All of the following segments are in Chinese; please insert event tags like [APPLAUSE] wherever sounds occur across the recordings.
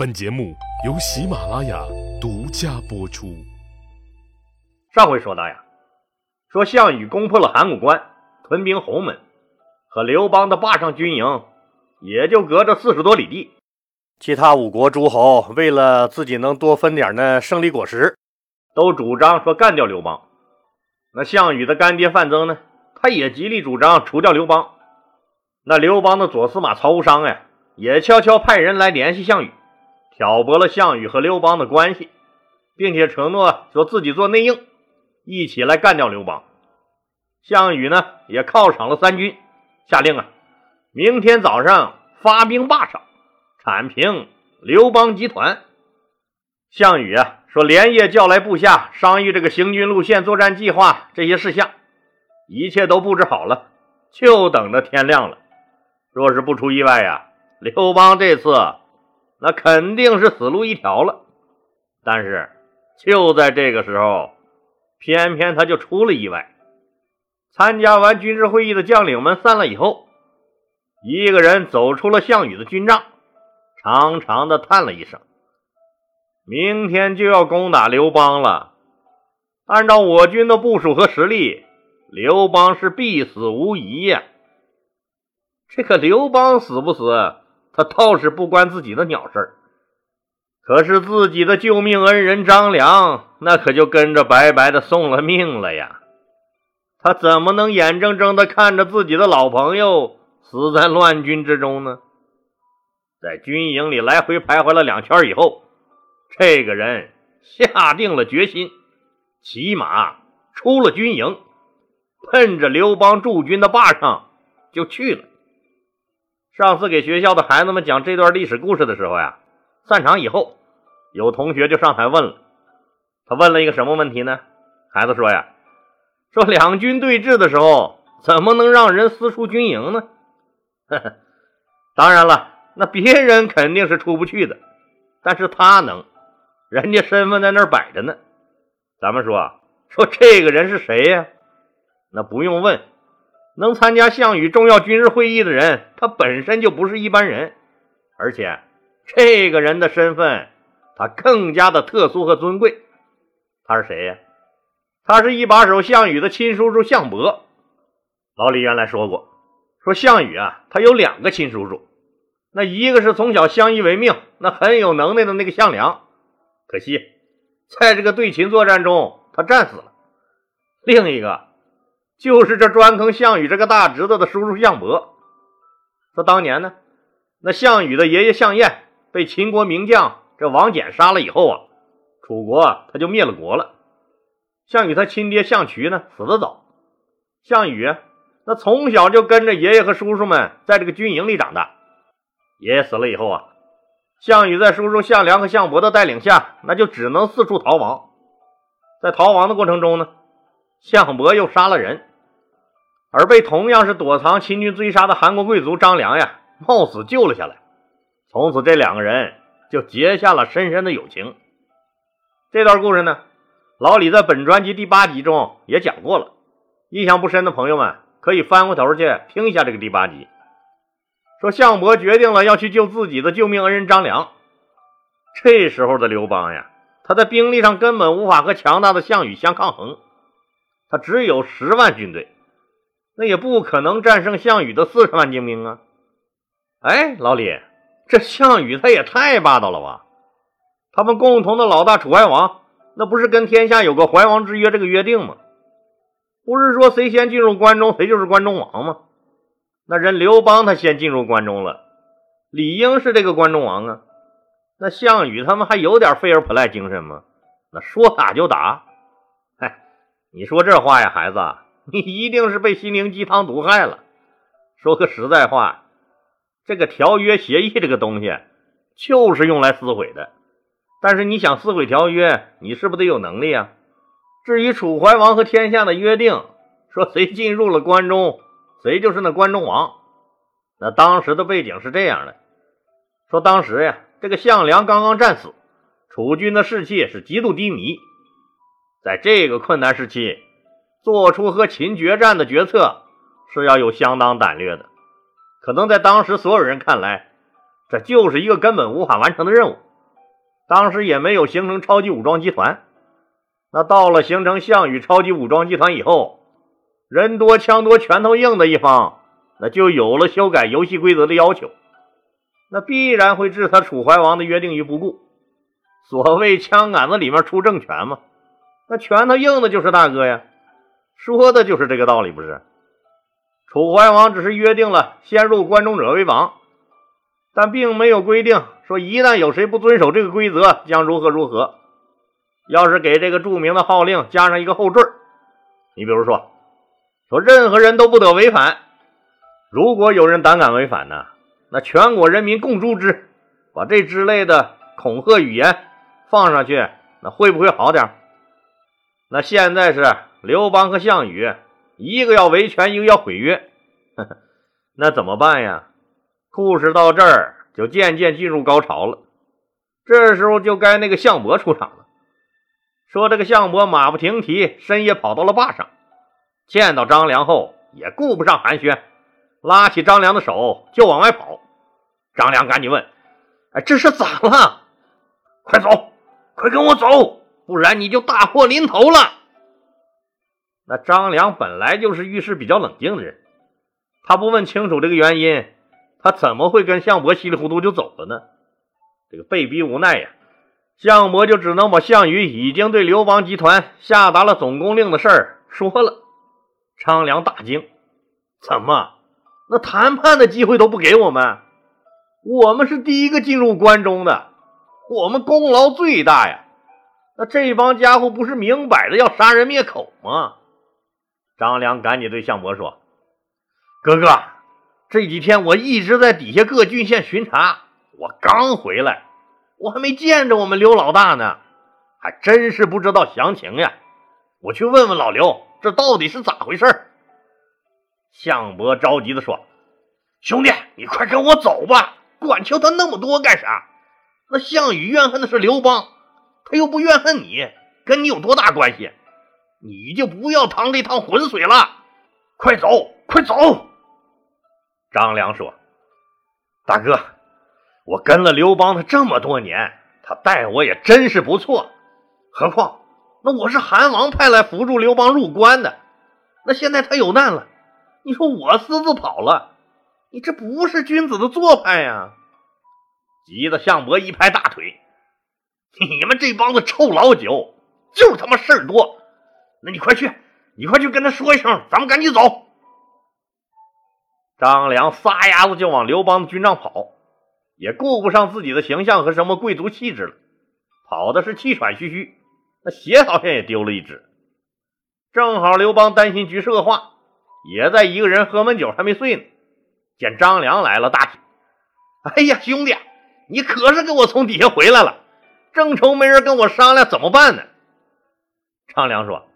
本节目由喜马拉雅独家播出。上回说到呀，说项羽攻破了函谷关，屯兵鸿门，和刘邦的霸上军营也就隔着四十多里地。其他五国诸侯为了自己能多分点那胜利果实，都主张说干掉刘邦。那项羽的干爹范增呢，他也极力主张除掉刘邦。那刘邦的左司马曹无伤呀，也悄悄派人来联系项羽。挑拨了项羽和刘邦的关系，并且承诺说自己做内应，一起来干掉刘邦。项羽呢也犒赏了三军，下令啊，明天早上发兵霸上，铲平刘邦集团。项羽啊说，连夜叫来部下商议这个行军路线、作战计划这些事项，一切都布置好了，就等着天亮了。若是不出意外呀，刘邦这次。那肯定是死路一条了，但是就在这个时候，偏偏他就出了意外。参加完军事会议的将领们散了以后，一个人走出了项羽的军帐，长长的叹了一声：“明天就要攻打刘邦了。按照我军的部署和实力，刘邦是必死无疑呀。这个刘邦死不死？”他倒是不关自己的鸟事儿，可是自己的救命恩人张良，那可就跟着白白的送了命了呀！他怎么能眼睁睁的看着自己的老朋友死在乱军之中呢？在军营里来回徘徊了两圈以后，这个人下定了决心，骑马出了军营，奔着刘邦驻军的坝上就去了。上次给学校的孩子们讲这段历史故事的时候呀，散场以后，有同学就上台问了。他问了一个什么问题呢？孩子说呀：“说两军对峙的时候，怎么能让人私出军营呢？”呵呵，当然了，那别人肯定是出不去的，但是他能，人家身份在那儿摆着呢。咱们说说这个人是谁呀？那不用问。能参加项羽重要军事会议的人，他本身就不是一般人，而且这个人的身份，他更加的特殊和尊贵。他是谁呀？他是一把手项羽的亲叔叔项伯。老李原来说过，说项羽啊，他有两个亲叔叔，那一个是从小相依为命，那很有能耐的那个项梁，可惜在这个对秦作战中他战死了。另一个。就是这专坑项羽这个大侄子的叔叔项伯，说当年呢，那项羽的爷爷项燕被秦国名将这王翦杀了以后啊，楚国他就灭了国了。项羽他亲爹项渠呢死得早，项羽那从小就跟着爷爷和叔叔们在这个军营里长大。爷爷死了以后啊，项羽在叔叔项梁和项伯的带领下，那就只能四处逃亡。在逃亡的过程中呢，项伯又杀了人。而被同样是躲藏秦军追杀的韩国贵族张良呀，冒死救了下来。从此，这两个人就结下了深深的友情。这段故事呢，老李在本专辑第八集中也讲过了。印象不深的朋友们，可以翻过头去听一下这个第八集。说项伯决定了要去救自己的救命恩人张良。这时候的刘邦呀，他在兵力上根本无法和强大的项羽相抗衡，他只有十万军队。那也不可能战胜项羽的四十万精兵啊！哎，老李，这项羽他也太霸道了吧？他们共同的老大楚怀王，那不是跟天下有个怀王之约这个约定吗？不是说谁先进入关中，谁就是关中王吗？那人刘邦他先进入关中了，理应是这个关中王啊。那项羽他们还有点费尔普赖精神吗？那说打就打？嗨，你说这话呀，孩子。你 [LAUGHS] 一定是被心灵鸡汤毒害了。说个实在话，这个条约协议这个东西，就是用来撕毁的。但是你想撕毁条约，你是不是得有能力啊？至于楚怀王和天下的约定，说谁进入了关中，谁就是那关中王。那当时的背景是这样的：说当时呀，这个项梁刚刚战死，楚军的士气是极度低迷。在这个困难时期。做出和秦决战的决策是要有相当胆略的，可能在当时所有人看来，这就是一个根本无法完成的任务。当时也没有形成超级武装集团。那到了形成项羽超级武装集团以后，人多枪多拳头硬的一方，那就有了修改游戏规则的要求，那必然会置他楚怀王的约定于不顾。所谓枪杆子里面出政权嘛，那拳头硬的就是大哥呀，说的就是这个道理，不是？楚怀王只是约定了先入关中者为王，但并没有规定说一旦有谁不遵守这个规则，将如何如何。要是给这个著名的号令加上一个后缀你比如说，说任何人都不得违反，如果有人胆敢违反呢，那全国人民共诛之。把这之类的恐吓语言放上去，那会不会好点？那现在是刘邦和项羽。一个要维权，一个要毁约，那怎么办呀？故事到这儿就渐渐进入高潮了。这时候就该那个项伯出场了。说这个项伯马不停蹄，深夜跑到了坝上，见到张良后也顾不上寒暄，拉起张良的手就往外跑。张良赶紧问：“哎，这是咋了？快走，快跟我走，不然你就大祸临头了。”那张良本来就是遇事比较冷静的人，他不问清楚这个原因，他怎么会跟项伯稀里糊涂就走了呢？这个被逼无奈呀，项伯就只能把项羽已经对刘邦集团下达了总攻令的事儿说了。张良大惊：“怎么？那谈判的机会都不给我们？我们是第一个进入关中的，我们功劳最大呀！那这帮家伙不是明摆着要杀人灭口吗？”张良赶紧对项伯说：“哥哥，这几天我一直在底下各郡县巡查，我刚回来，我还没见着我们刘老大呢，还真是不知道详情呀。我去问问老刘，这到底是咋回事？”项伯着急的说：“兄弟，你快跟我走吧，管求他那么多干啥？那项羽怨恨的是刘邦，他又不怨恨你，跟你有多大关系？”你就不要趟这趟浑水了，快走，快走！张良说：“大哥，我跟了刘邦他这么多年，他待我也真是不错。何况那我是韩王派来扶助刘邦入关的，那现在他有难了，你说我私自跑了，你这不是君子的做派呀！”急得项伯一拍大腿：“ [LAUGHS] 你们这帮子臭老九，就是他妈事儿多！”那你快去，你快去跟他说一声，咱们赶紧走。张良撒丫子就往刘邦的军帐跑，也顾不上自己的形象和什么贵族气质了，跑的是气喘吁吁，那鞋好像也丢了一只。正好刘邦担心局势恶化，也在一个人喝闷酒还没睡呢，见张良来了，大喜：“哎呀，兄弟，你可是给我从底下回来了，正愁没人跟我商量怎么办呢。”张良说。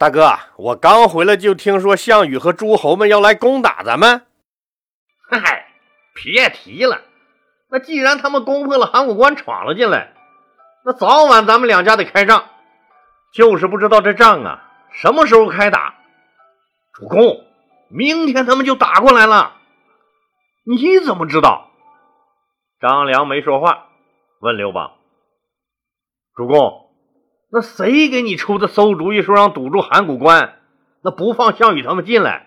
大哥，我刚回来就听说项羽和诸侯们要来攻打咱们。嗨，别提了。那既然他们攻破了函谷关，闯了进来，那早晚咱们两家得开仗。就是不知道这仗啊什么时候开打。主公，明天他们就打过来了。你怎么知道？张良没说话，问刘邦：“主公。”那谁给你出的馊主意，说让堵住函谷关，那不放项羽他们进来，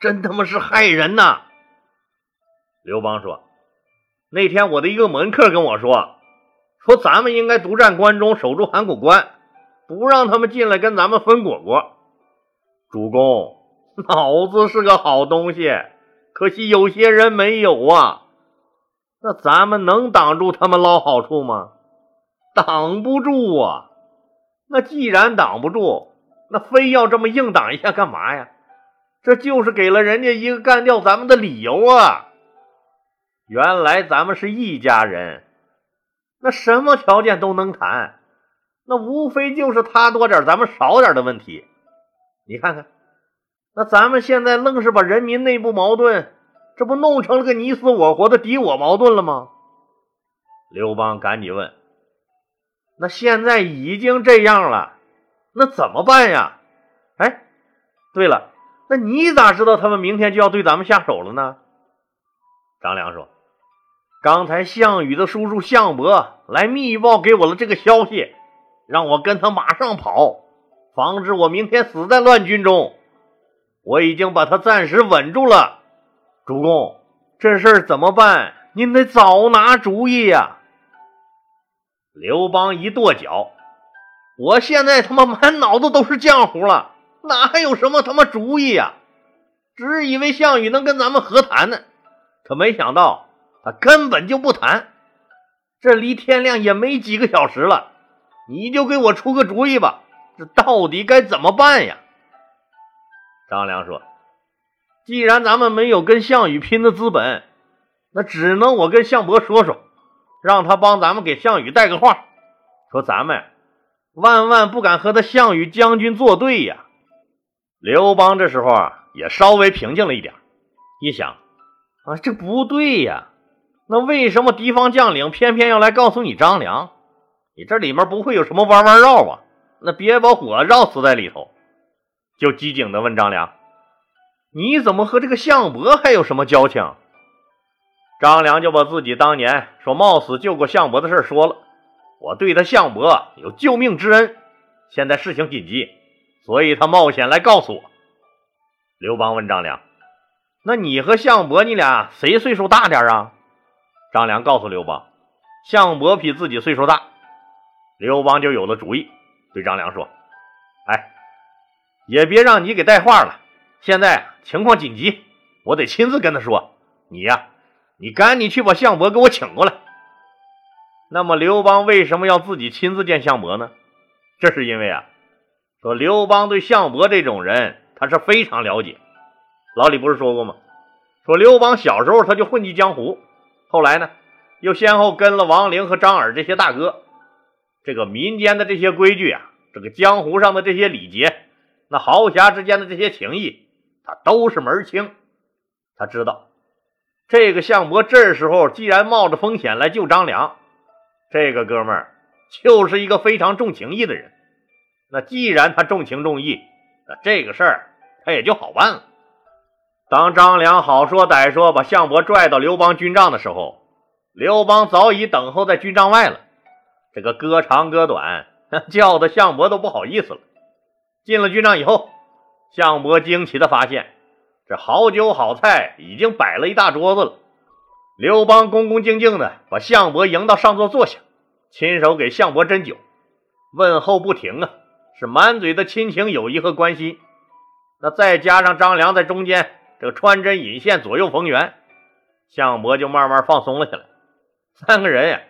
真他妈是害人呐！刘邦说：“那天我的一个门客跟我说，说咱们应该独占关中，守住函谷关，不让他们进来跟咱们分果果。主公，脑子是个好东西，可惜有些人没有啊。那咱们能挡住他们捞好处吗？挡不住啊！”那既然挡不住，那非要这么硬挡一下干嘛呀？这就是给了人家一个干掉咱们的理由啊！原来咱们是一家人，那什么条件都能谈，那无非就是他多点咱们少点的问题。你看看，那咱们现在愣是把人民内部矛盾，这不弄成了个你死我活的敌我矛盾了吗？刘邦赶紧问。那现在已经这样了，那怎么办呀？哎，对了，那你咋知道他们明天就要对咱们下手了呢？张良说：“刚才项羽的叔叔项伯来密报给我了这个消息，让我跟他马上跑，防止我明天死在乱军中。我已经把他暂时稳住了。主公，这事儿怎么办？您得早拿主意呀！刘邦一跺脚：“我现在他妈满脑子都是浆糊了，哪还有什么他妈主意呀？只以为项羽能跟咱们和谈呢，可没想到。”他根本就不谈，这离天亮也没几个小时了，你就给我出个主意吧，这到底该怎么办呀？张良说：“既然咱们没有跟项羽拼的资本，那只能我跟项伯说说，让他帮咱们给项羽带个话，说咱们万万不敢和他项羽将军作对呀。”刘邦这时候啊，也稍微平静了一点，一想啊，这不对呀。那为什么敌方将领偏偏要来告诉你张良？你这里面不会有什么弯弯绕吧？那别把我绕死在里头！就机警的问张良：“你怎么和这个项伯还有什么交情？”张良就把自己当年说冒死救过项伯的事说了。我对他项伯有救命之恩，现在事情紧急，所以他冒险来告诉我。刘邦问张良：“那你和项伯，你俩谁岁数大点啊？”张良告诉刘邦，项伯比自己岁数大，刘邦就有了主意，对张良说：“哎，也别让你给带话了，现在情况紧急，我得亲自跟他说。你呀，你赶紧去把项伯给我请过来。”那么刘邦为什么要自己亲自见项伯呢？这是因为啊，说刘邦对项伯这种人他是非常了解。老李不是说过吗？说刘邦小时候他就混迹江湖。后来呢，又先后跟了王陵和张耳这些大哥，这个民间的这些规矩啊，这个江湖上的这些礼节，那豪侠之间的这些情谊，他都是门清。他知道，这个项伯这时候既然冒着风险来救张良，这个哥们儿就是一个非常重情义的人。那既然他重情重义，那这个事儿他也就好办了。当张良好说歹说把项伯拽到刘邦军帐的时候，刘邦早已等候在军帐外了。这个歌长歌短，[LAUGHS] 叫的项伯都不好意思了。进了军帐以后，项伯惊奇的发现，这好酒好菜已经摆了一大桌子了。刘邦恭恭敬敬的把项伯迎到上座坐下，亲手给项伯斟酒，问候不停啊，是满嘴的亲情、友谊和关心。那再加上张良在中间。这个穿针引线，左右逢源，项伯就慢慢放松了下来。三个人呀，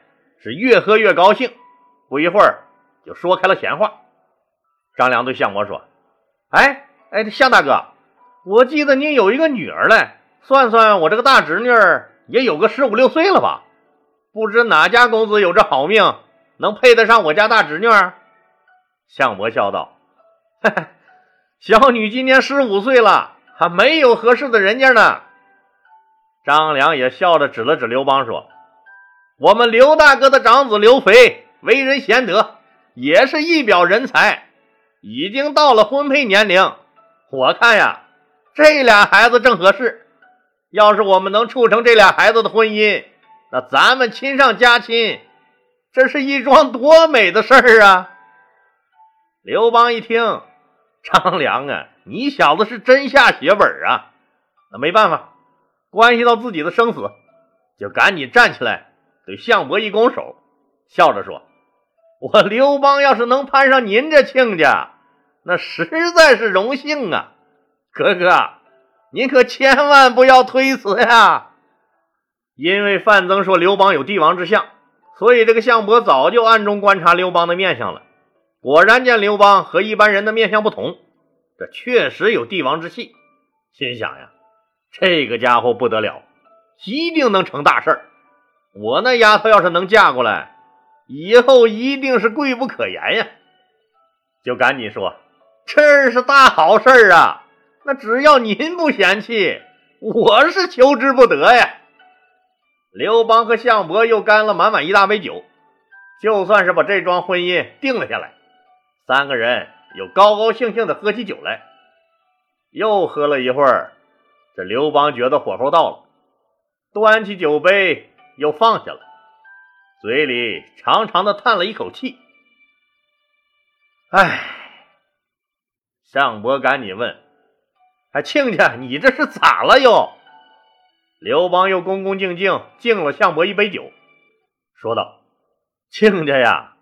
是越喝越高兴，不一会儿就说开了闲话。张良对项伯说：“哎哎，项大哥，我记得您有一个女儿嘞，算算我这个大侄女也有个十五六岁了吧？不知哪家公子有这好命，能配得上我家大侄女？”项伯笑道：“嘿嘿，小女今年十五岁了。”还没有合适的人家呢。张良也笑着指了指刘邦，说：“我们刘大哥的长子刘肥为人贤德，也是一表人才，已经到了婚配年龄。我看呀，这俩孩子正合适。要是我们能促成这俩孩子的婚姻，那咱们亲上加亲，这是一桩多美的事儿啊！”刘邦一听，张良啊。你小子是真下血本啊！那没办法，关系到自己的生死，就赶紧站起来，对项伯一拱手，笑着说：“我刘邦要是能攀上您这亲家，那实在是荣幸啊！哥哥，您可千万不要推辞呀！”因为范增说刘邦有帝王之相，所以这个项伯早就暗中观察刘邦的面相了。果然见刘邦和一般人的面相不同。这确实有帝王之气，心想呀，这个家伙不得了，一定能成大事儿。我那丫头要是能嫁过来，以后一定是贵不可言呀。就赶紧说，这是大好事啊！那只要您不嫌弃，我是求之不得呀。刘邦和项伯又干了满满一大杯酒，就算是把这桩婚姻定了下来，三个人。又高高兴兴的喝起酒来，又喝了一会儿，这刘邦觉得火候到了，端起酒杯又放下了，嘴里长长的叹了一口气。唉，项伯赶紧问：“哎，亲家，你这是咋了又？”刘邦又恭恭敬敬敬了项伯一杯酒，说道：“亲家呀，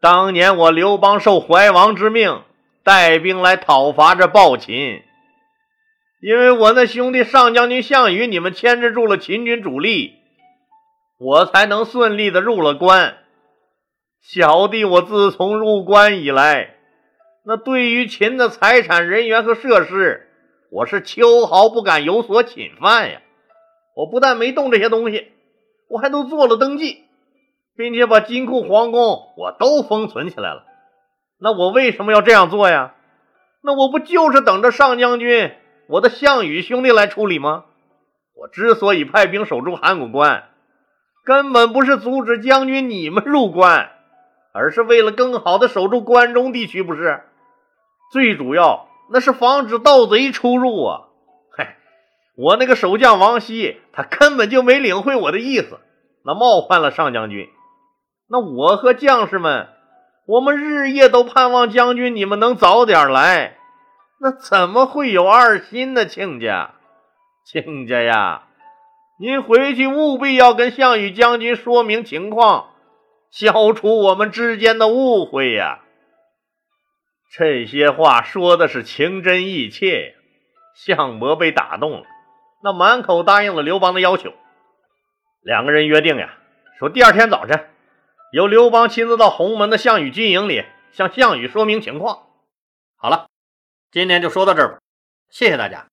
当年我刘邦受怀王之命，带兵来讨伐这暴秦。因为我那兄弟上将军项羽，你们牵制住了秦军主力，我才能顺利的入了关。”小弟我自从入关以来，那对于秦的财产、人员和设施，我是秋毫不敢有所侵犯呀。我不但没动这些东西，我还都做了登记，并且把金库、皇宫我都封存起来了。那我为什么要这样做呀？那我不就是等着上将军我的项羽兄弟来处理吗？我之所以派兵守住函谷关，根本不是阻止将军你们入关。而是为了更好的守住关中地区，不是？最主要那是防止盗贼出入啊！嗨，我那个守将王熙，他根本就没领会我的意思，那冒犯了上将军。那我和将士们，我们日夜都盼望将军你们能早点来，那怎么会有二心呢？亲家，亲家呀，您回去务必要跟项羽将军说明情况。消除我们之间的误会呀！这些话说的是情真意切呀。项伯被打动了，那满口答应了刘邦的要求。两个人约定呀，说第二天早晨由刘邦亲自到鸿门的项羽军营里向项羽说明情况。好了，今天就说到这儿吧，谢谢大家。